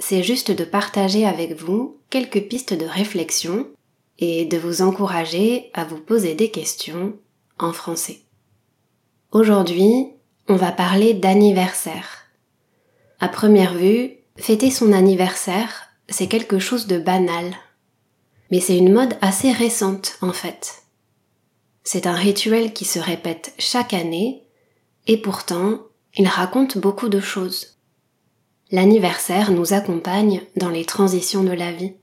c'est juste de partager avec vous quelques pistes de réflexion et de vous encourager à vous poser des questions en français. Aujourd'hui, on va parler d'anniversaire. À première vue, fêter son anniversaire, c'est quelque chose de banal. Mais c'est une mode assez récente en fait. C'est un rituel qui se répète chaque année et pourtant, il raconte beaucoup de choses. L'anniversaire nous accompagne dans les transitions de la vie.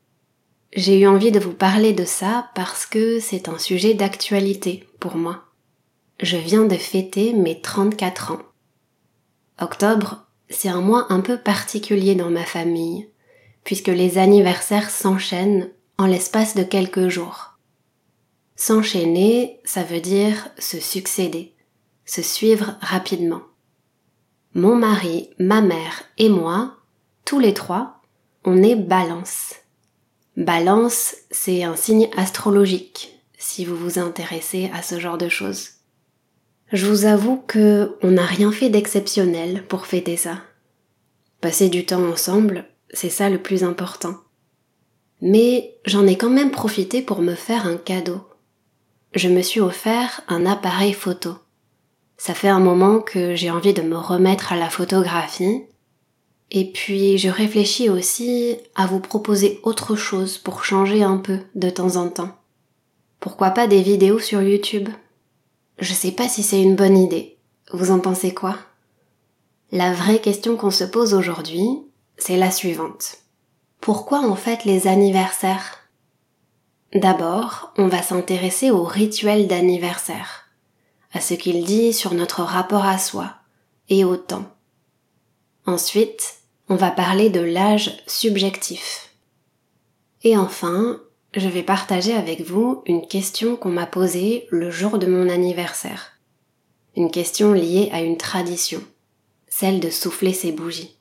J'ai eu envie de vous parler de ça parce que c'est un sujet d'actualité pour moi. Je viens de fêter mes 34 ans. Octobre, c'est un mois un peu particulier dans ma famille, puisque les anniversaires s'enchaînent en l'espace de quelques jours. S'enchaîner, ça veut dire se succéder, se suivre rapidement. Mon mari, ma mère et moi, tous les trois, on est balance. Balance, c'est un signe astrologique, si vous vous intéressez à ce genre de choses. Je vous avoue que on n'a rien fait d'exceptionnel pour fêter ça. Passer du temps ensemble, c'est ça le plus important. Mais j'en ai quand même profité pour me faire un cadeau. Je me suis offert un appareil photo. Ça fait un moment que j'ai envie de me remettre à la photographie et puis je réfléchis aussi à vous proposer autre chose pour changer un peu de temps en temps. Pourquoi pas des vidéos sur YouTube? Je sais pas si c'est une bonne idée. Vous en pensez quoi? La vraie question qu'on se pose aujourd'hui, c'est la suivante. Pourquoi on fête les anniversaires? D'abord, on va s'intéresser au rituel d'anniversaire, à ce qu'il dit sur notre rapport à soi et au temps. Ensuite, on va parler de l'âge subjectif. Et enfin, je vais partager avec vous une question qu'on m'a posée le jour de mon anniversaire. Une question liée à une tradition, celle de souffler ses bougies.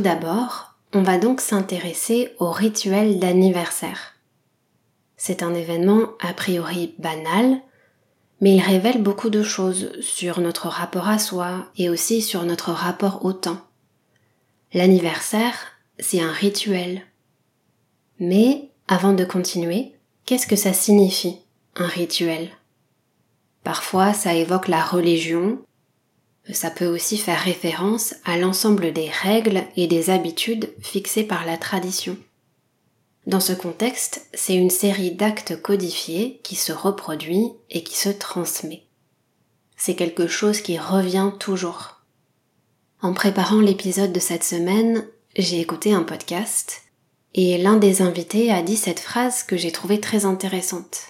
Tout d'abord, on va donc s'intéresser au rituel d'anniversaire. C'est un événement a priori banal, mais il révèle beaucoup de choses sur notre rapport à soi et aussi sur notre rapport au temps. L'anniversaire, c'est un rituel. Mais, avant de continuer, qu'est-ce que ça signifie, un rituel? Parfois, ça évoque la religion, ça peut aussi faire référence à l'ensemble des règles et des habitudes fixées par la tradition. Dans ce contexte, c'est une série d'actes codifiés qui se reproduit et qui se transmet. C'est quelque chose qui revient toujours. En préparant l'épisode de cette semaine, j'ai écouté un podcast et l'un des invités a dit cette phrase que j'ai trouvée très intéressante.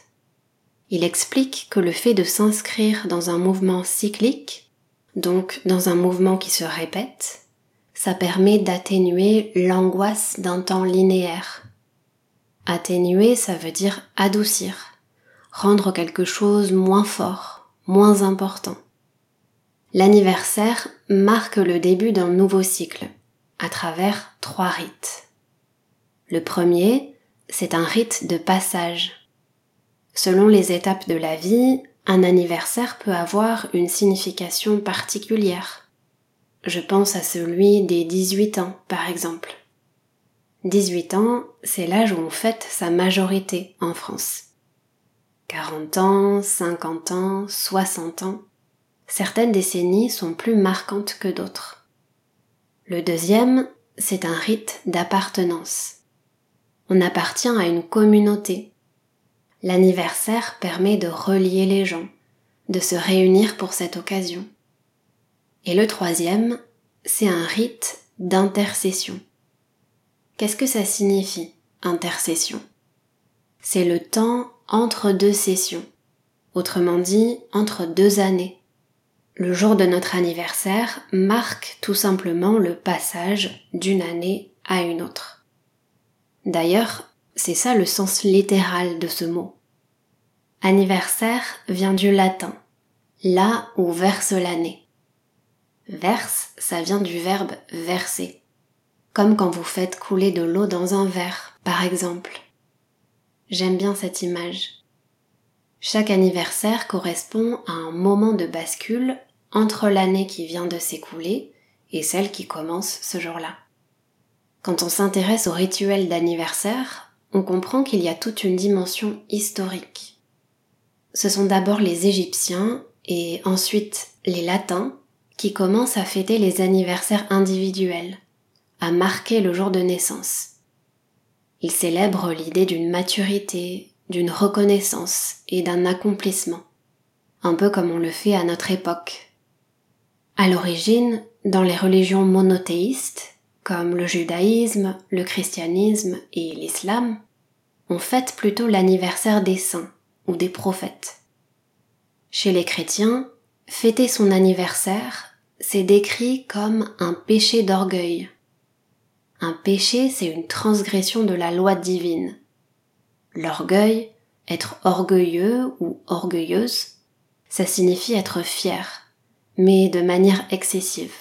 Il explique que le fait de s'inscrire dans un mouvement cyclique donc dans un mouvement qui se répète, ça permet d'atténuer l'angoisse d'un temps linéaire. Atténuer, ça veut dire adoucir, rendre quelque chose moins fort, moins important. L'anniversaire marque le début d'un nouveau cycle, à travers trois rites. Le premier, c'est un rite de passage. Selon les étapes de la vie, un anniversaire peut avoir une signification particulière. Je pense à celui des 18 ans, par exemple. 18 ans, c'est l'âge où on fête sa majorité en France. 40 ans, 50 ans, 60 ans, certaines décennies sont plus marquantes que d'autres. Le deuxième, c'est un rite d'appartenance. On appartient à une communauté, L'anniversaire permet de relier les gens, de se réunir pour cette occasion. Et le troisième, c'est un rite d'intercession. Qu'est-ce que ça signifie, intercession? C'est le temps entre deux sessions, autrement dit entre deux années. Le jour de notre anniversaire marque tout simplement le passage d'une année à une autre. D'ailleurs, c'est ça le sens littéral de ce mot. Anniversaire vient du latin, là où verse l'année. Verse, ça vient du verbe verser, comme quand vous faites couler de l'eau dans un verre, par exemple. J'aime bien cette image. Chaque anniversaire correspond à un moment de bascule entre l'année qui vient de s'écouler et celle qui commence ce jour-là. Quand on s'intéresse au rituel d'anniversaire, on comprend qu'il y a toute une dimension historique. Ce sont d'abord les Égyptiens et ensuite les Latins qui commencent à fêter les anniversaires individuels, à marquer le jour de naissance. Ils célèbrent l'idée d'une maturité, d'une reconnaissance et d'un accomplissement, un peu comme on le fait à notre époque. À l'origine, dans les religions monothéistes, comme le judaïsme, le christianisme et l'islam, on fête plutôt l'anniversaire des saints ou des prophètes. Chez les chrétiens, fêter son anniversaire, c'est décrit comme un péché d'orgueil, un péché, c'est une transgression de la loi divine. L'orgueil, être orgueilleux ou orgueilleuse, ça signifie être fier, mais de manière excessive.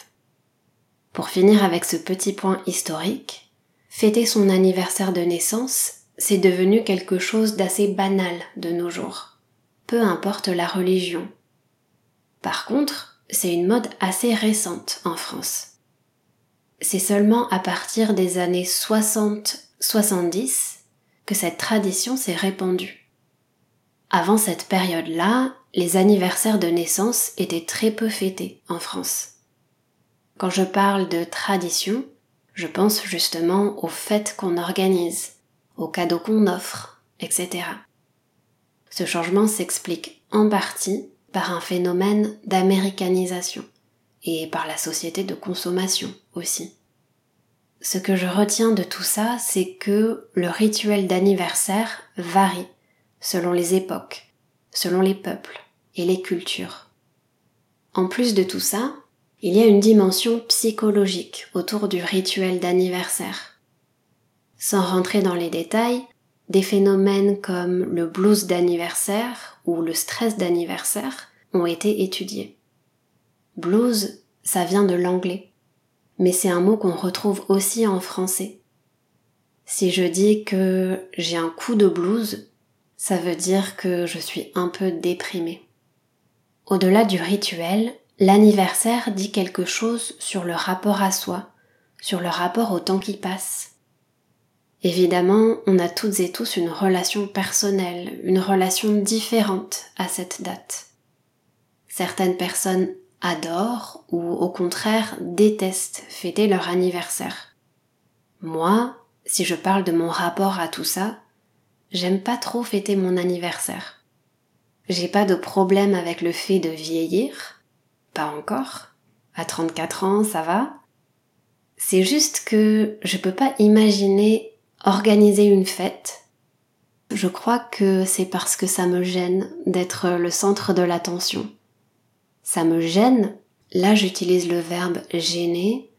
Pour finir avec ce petit point historique, fêter son anniversaire de naissance, c'est devenu quelque chose d'assez banal de nos jours, peu importe la religion. Par contre, c'est une mode assez récente en France c'est seulement à partir des années 60-70 que cette tradition s'est répandue. Avant cette période-là, les anniversaires de naissance étaient très peu fêtés en France. Quand je parle de tradition, je pense justement aux fêtes qu'on organise, aux cadeaux qu'on offre, etc. Ce changement s'explique en partie par un phénomène d'américanisation et par la société de consommation aussi. Ce que je retiens de tout ça, c'est que le rituel d'anniversaire varie selon les époques, selon les peuples et les cultures. En plus de tout ça, il y a une dimension psychologique autour du rituel d'anniversaire. Sans rentrer dans les détails, des phénomènes comme le blues d'anniversaire ou le stress d'anniversaire ont été étudiés. Blues, ça vient de l'anglais, mais c'est un mot qu'on retrouve aussi en français. Si je dis que j'ai un coup de blues, ça veut dire que je suis un peu déprimée. Au-delà du rituel, l'anniversaire dit quelque chose sur le rapport à soi, sur le rapport au temps qui passe. Évidemment, on a toutes et tous une relation personnelle, une relation différente à cette date. Certaines personnes adorent ou au contraire détestent fêter leur anniversaire. Moi, si je parle de mon rapport à tout ça, j'aime pas trop fêter mon anniversaire. J'ai pas de problème avec le fait de vieillir, encore. À 34 ans, ça va. C'est juste que je peux pas imaginer organiser une fête. Je crois que c'est parce que ça me gêne d'être le centre de l'attention ça me gêne, là j'utilise le verbe gêner,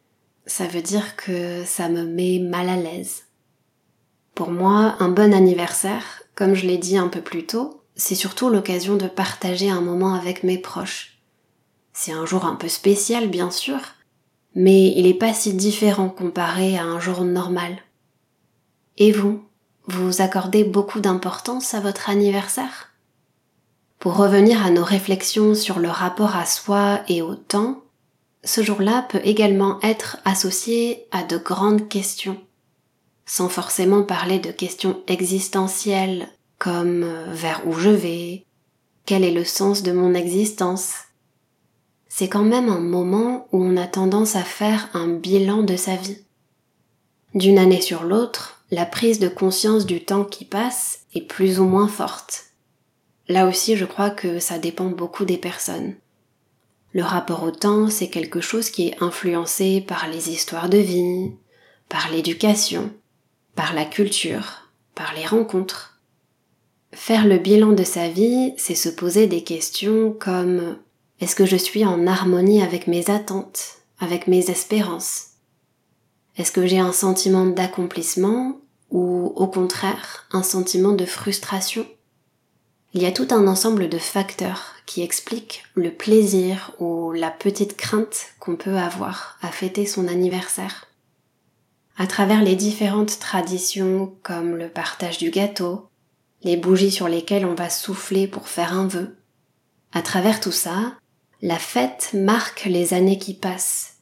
ça veut dire que ça me met mal à l'aise. Pour moi, un bon anniversaire, comme je l'ai dit un peu plus tôt, c'est surtout l'occasion de partager un moment avec mes proches. C'est un jour un peu spécial, bien sûr, mais il n'est pas si différent comparé à un jour normal. Et vous, vous accordez beaucoup d'importance à votre anniversaire? Pour revenir à nos réflexions sur le rapport à soi et au temps, ce jour-là peut également être associé à de grandes questions, sans forcément parler de questions existentielles comme euh, vers où je vais, quel est le sens de mon existence? C'est quand même un moment où on a tendance à faire un bilan de sa vie. D'une année sur l'autre, la prise de conscience du temps qui passe est plus ou moins forte. Là aussi, je crois que ça dépend beaucoup des personnes. Le rapport au temps, c'est quelque chose qui est influencé par les histoires de vie, par l'éducation, par la culture, par les rencontres. Faire le bilan de sa vie, c'est se poser des questions comme est-ce que je suis en harmonie avec mes attentes, avec mes espérances? Est-ce que j'ai un sentiment d'accomplissement ou au contraire un sentiment de frustration? Il y a tout un ensemble de facteurs qui expliquent le plaisir ou la petite crainte qu'on peut avoir à fêter son anniversaire. À travers les différentes traditions comme le partage du gâteau, les bougies sur lesquelles on va souffler pour faire un vœu. À travers tout ça, la fête marque les années qui passent,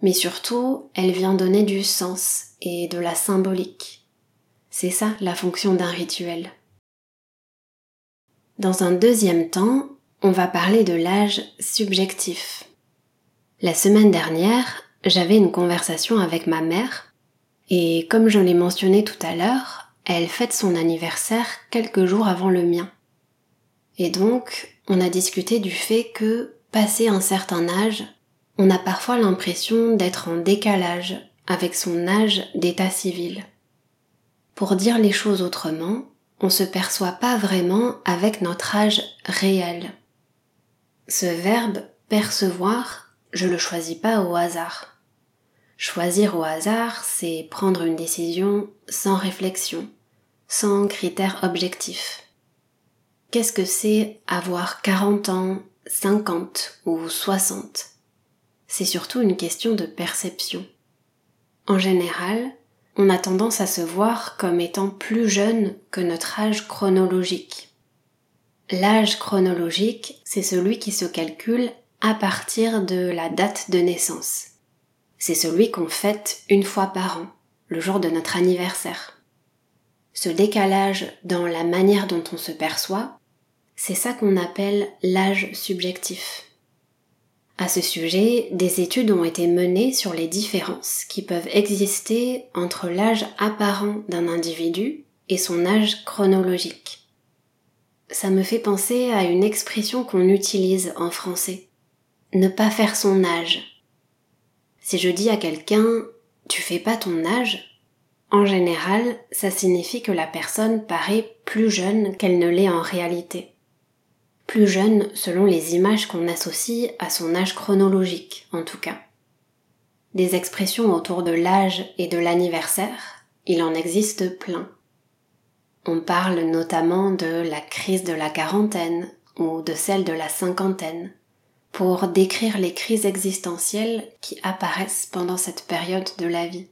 mais surtout elle vient donner du sens et de la symbolique. C'est ça la fonction d'un rituel. Dans un deuxième temps, on va parler de l'âge subjectif. La semaine dernière, j'avais une conversation avec ma mère, et comme je l'ai mentionné tout à l'heure, elle fête son anniversaire quelques jours avant le mien. Et donc, on a discuté du fait que, passé un certain âge, on a parfois l'impression d'être en décalage avec son âge d'état civil. Pour dire les choses autrement, on se perçoit pas vraiment avec notre âge réel. Ce verbe percevoir, je le choisis pas au hasard. Choisir au hasard, c'est prendre une décision sans réflexion, sans critères objectifs. Qu'est-ce que c'est avoir 40 ans, 50 ou 60 C'est surtout une question de perception. En général, on a tendance à se voir comme étant plus jeune que notre âge chronologique. L'âge chronologique, c'est celui qui se calcule à partir de la date de naissance c'est celui qu'on fête une fois par an, le jour de notre anniversaire. Ce décalage dans la manière dont on se perçoit, c'est ça qu'on appelle l'âge subjectif. À ce sujet, des études ont été menées sur les différences qui peuvent exister entre l'âge apparent d'un individu et son âge chronologique. Ça me fait penser à une expression qu'on utilise en français. Ne pas faire son âge si je dis à quelqu'un tu fais pas ton âge, en général, ça signifie que la personne paraît plus jeune qu'elle ne l'est en réalité. Plus jeune selon les images qu'on associe à son âge chronologique, en tout cas. Des expressions autour de l'âge et de l'anniversaire, il en existe plein. On parle notamment de la crise de la quarantaine ou de celle de la cinquantaine pour décrire les crises existentielles qui apparaissent pendant cette période de la vie.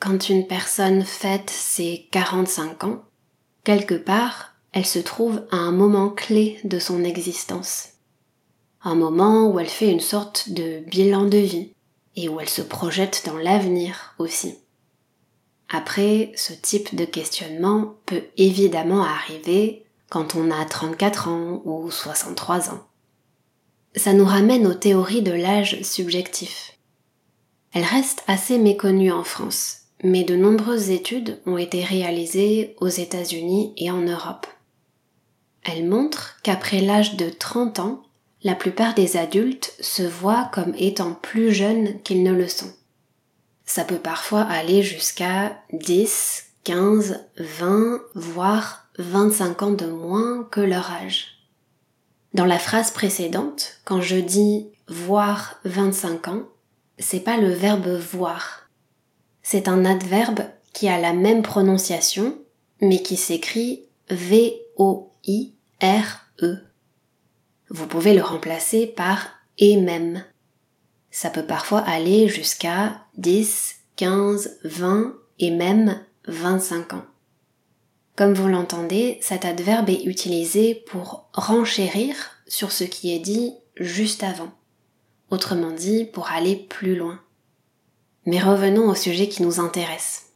Quand une personne fête ses 45 ans, quelque part, elle se trouve à un moment clé de son existence. Un moment où elle fait une sorte de bilan de vie et où elle se projette dans l'avenir aussi. Après, ce type de questionnement peut évidemment arriver quand on a 34 ans ou 63 ans ça nous ramène aux théories de l'âge subjectif. Elles restent assez méconnues en France, mais de nombreuses études ont été réalisées aux États-Unis et en Europe. Elles montrent qu'après l'âge de 30 ans, la plupart des adultes se voient comme étant plus jeunes qu'ils ne le sont. Ça peut parfois aller jusqu'à 10, 15, 20, voire 25 ans de moins que leur âge. Dans la phrase précédente, quand je dis voir 25 ans, c'est pas le verbe voir. C'est un adverbe qui a la même prononciation, mais qui s'écrit V-O-I-R-E. Vous pouvez le remplacer par et même. Ça peut parfois aller jusqu'à 10, 15, 20 et même 25 ans. Comme vous l'entendez, cet adverbe est utilisé pour renchérir sur ce qui est dit juste avant. Autrement dit, pour aller plus loin. Mais revenons au sujet qui nous intéresse.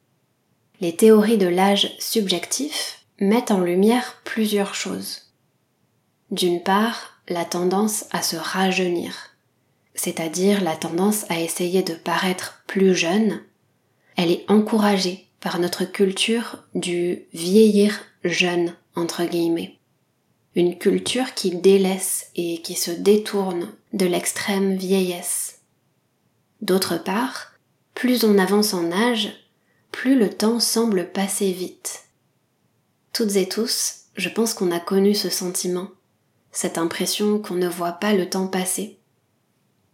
Les théories de l'âge subjectif mettent en lumière plusieurs choses. D'une part, la tendance à se rajeunir, c'est-à-dire la tendance à essayer de paraître plus jeune, elle est encouragée par notre culture du vieillir jeune, entre guillemets. Une culture qui délaisse et qui se détourne de l'extrême vieillesse. D'autre part, plus on avance en âge, plus le temps semble passer vite. Toutes et tous, je pense qu'on a connu ce sentiment, cette impression qu'on ne voit pas le temps passer.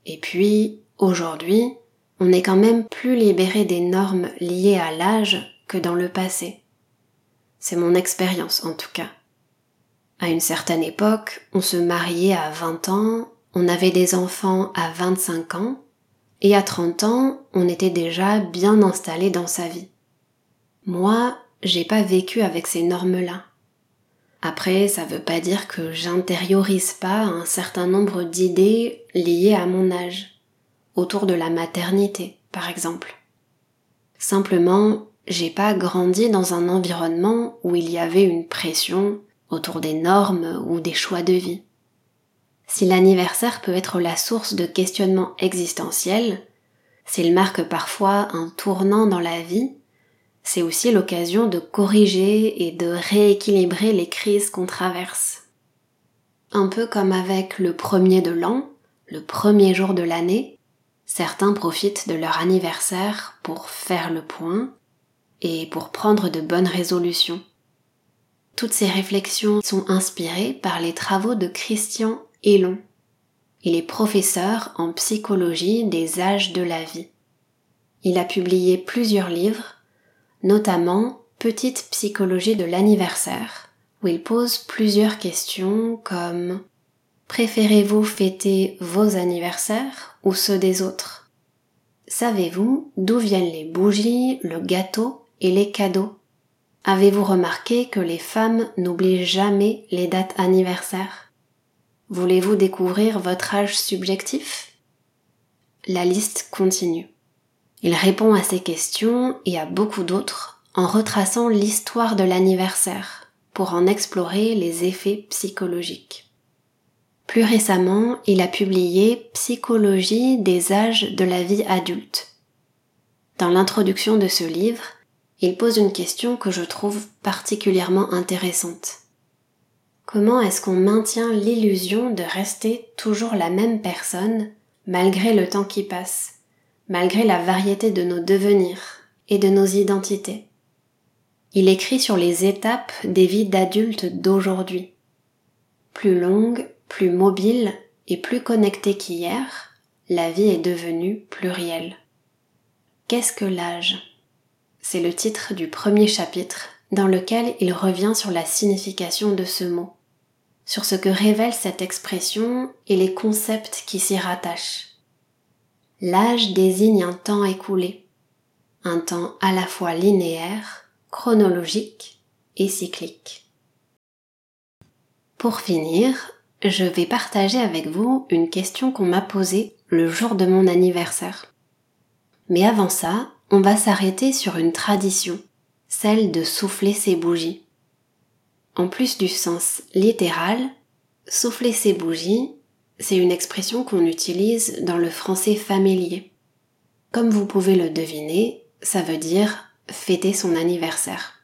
Et puis, aujourd'hui, on est quand même plus libéré des normes liées à l'âge que dans le passé. C'est mon expérience en tout cas. À une certaine époque, on se mariait à 20 ans, on avait des enfants à 25 ans, et à 30 ans, on était déjà bien installé dans sa vie. Moi, j'ai pas vécu avec ces normes-là. Après, ça veut pas dire que j'intériorise pas un certain nombre d'idées liées à mon âge, autour de la maternité, par exemple. Simplement, j'ai pas grandi dans un environnement où il y avait une pression autour des normes ou des choix de vie. Si l'anniversaire peut être la source de questionnements existentiels, s'il marque parfois un tournant dans la vie, c'est aussi l'occasion de corriger et de rééquilibrer les crises qu'on traverse. Un peu comme avec le premier de l'an, le premier jour de l'année, certains profitent de leur anniversaire pour faire le point et pour prendre de bonnes résolutions. Toutes ces réflexions sont inspirées par les travaux de Christian Elon. Il est professeur en psychologie des âges de la vie. Il a publié plusieurs livres notamment Petite psychologie de l'anniversaire, où il pose plusieurs questions comme Préférez-vous fêter vos anniversaires ou ceux des autres? Savez-vous d'où viennent les bougies, le gâteau et les cadeaux? Avez-vous remarqué que les femmes n'oublient jamais les dates anniversaires? Voulez-vous découvrir votre âge subjectif? La liste continue. Il répond à ces questions et à beaucoup d'autres en retraçant l'histoire de l'anniversaire pour en explorer les effets psychologiques. Plus récemment, il a publié Psychologie des âges de la vie adulte. Dans l'introduction de ce livre, il pose une question que je trouve particulièrement intéressante. Comment est-ce qu'on maintient l'illusion de rester toujours la même personne malgré le temps qui passe? Malgré la variété de nos devenirs et de nos identités. Il écrit sur les étapes des vies d'adultes d'aujourd'hui. Plus longue, plus mobile et plus connectée qu'hier, la vie est devenue plurielle. Qu'est-ce que l'âge? C'est le titre du premier chapitre dans lequel il revient sur la signification de ce mot, sur ce que révèle cette expression et les concepts qui s'y rattachent. L'âge désigne un temps écoulé, un temps à la fois linéaire, chronologique et cyclique. Pour finir, je vais partager avec vous une question qu'on m'a posée le jour de mon anniversaire. Mais avant ça, on va s'arrêter sur une tradition, celle de souffler ses bougies. En plus du sens littéral, souffler ses bougies, c'est une expression qu'on utilise dans le français familier. Comme vous pouvez le deviner, ça veut dire fêter son anniversaire.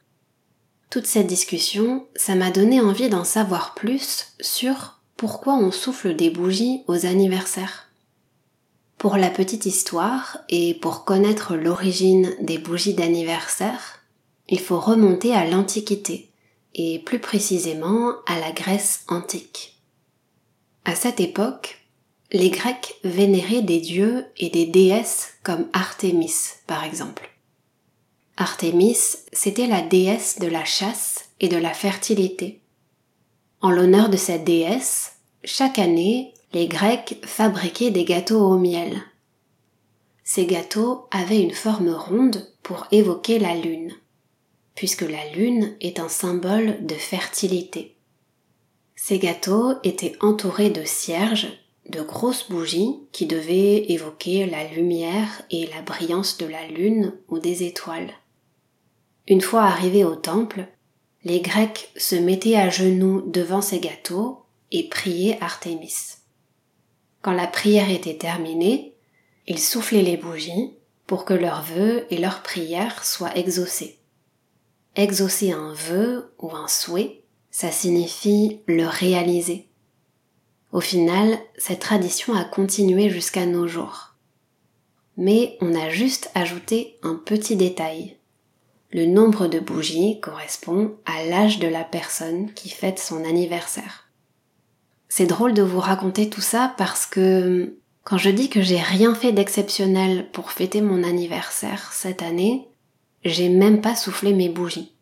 Toute cette discussion, ça m'a donné envie d'en savoir plus sur pourquoi on souffle des bougies aux anniversaires. Pour la petite histoire et pour connaître l'origine des bougies d'anniversaire, il faut remonter à l'Antiquité et plus précisément à la Grèce antique. À cette époque, les Grecs vénéraient des dieux et des déesses comme Artémis, par exemple. Artémis, c'était la déesse de la chasse et de la fertilité. En l'honneur de cette déesse, chaque année, les Grecs fabriquaient des gâteaux au miel. Ces gâteaux avaient une forme ronde pour évoquer la lune, puisque la lune est un symbole de fertilité. Ces gâteaux étaient entourés de cierges, de grosses bougies qui devaient évoquer la lumière et la brillance de la lune ou des étoiles. Une fois arrivés au temple, les Grecs se mettaient à genoux devant ces gâteaux et priaient Artémis. Quand la prière était terminée, ils soufflaient les bougies pour que leurs vœux et leurs prières soient exaucés. Exaucer un vœu ou un souhait, ça signifie le réaliser. Au final, cette tradition a continué jusqu'à nos jours. Mais on a juste ajouté un petit détail. le nombre de bougies correspond à l'âge de la personne qui fête son anniversaire. C'est drôle de vous raconter tout ça parce que quand je dis que j'ai rien fait d'exceptionnel pour fêter mon anniversaire cette année, j'ai même pas soufflé mes bougies.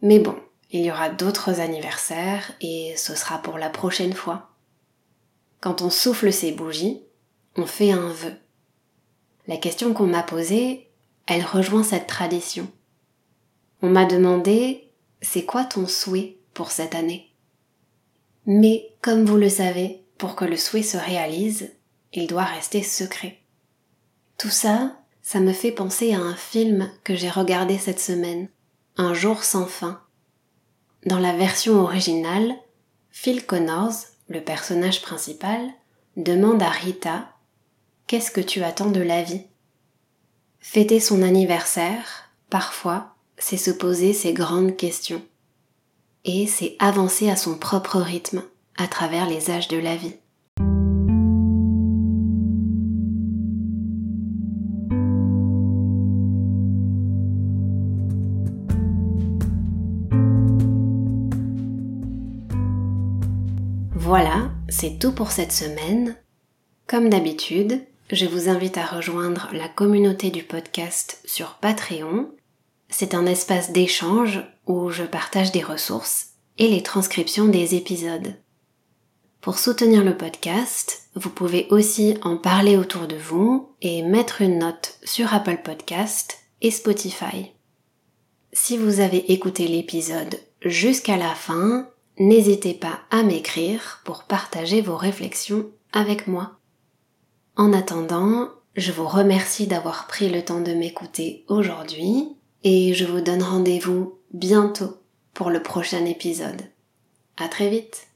Mais bon, il y aura d'autres anniversaires et ce sera pour la prochaine fois. Quand on souffle ses bougies, on fait un vœu. La question qu'on m'a posée, elle rejoint cette tradition. On m'a demandé, c'est quoi ton souhait pour cette année? Mais, comme vous le savez, pour que le souhait se réalise, il doit rester secret. Tout ça, ça me fait penser à un film que j'ai regardé cette semaine, Un jour sans fin. Dans la version originale, Phil Connors, le personnage principal, demande à Rita Qu'est-ce que tu attends de la vie? Fêter son anniversaire, parfois, c'est se poser ces grandes questions. Et c'est avancer à son propre rythme, à travers les âges de la vie. C'est tout pour cette semaine. Comme d'habitude, je vous invite à rejoindre la communauté du podcast sur Patreon c'est un espace d'échange où je partage des ressources et les transcriptions des épisodes. Pour soutenir le podcast, vous pouvez aussi en parler autour de vous et mettre une note sur Apple Podcast et Spotify. Si vous avez écouté l'épisode jusqu'à la fin, n'hésitez pas à m'écrire pour partager vos réflexions avec moi. En attendant, je vous remercie d'avoir pris le temps de m'écouter aujourd'hui et je vous donne rendez-vous bientôt pour le prochain épisode. À très vite!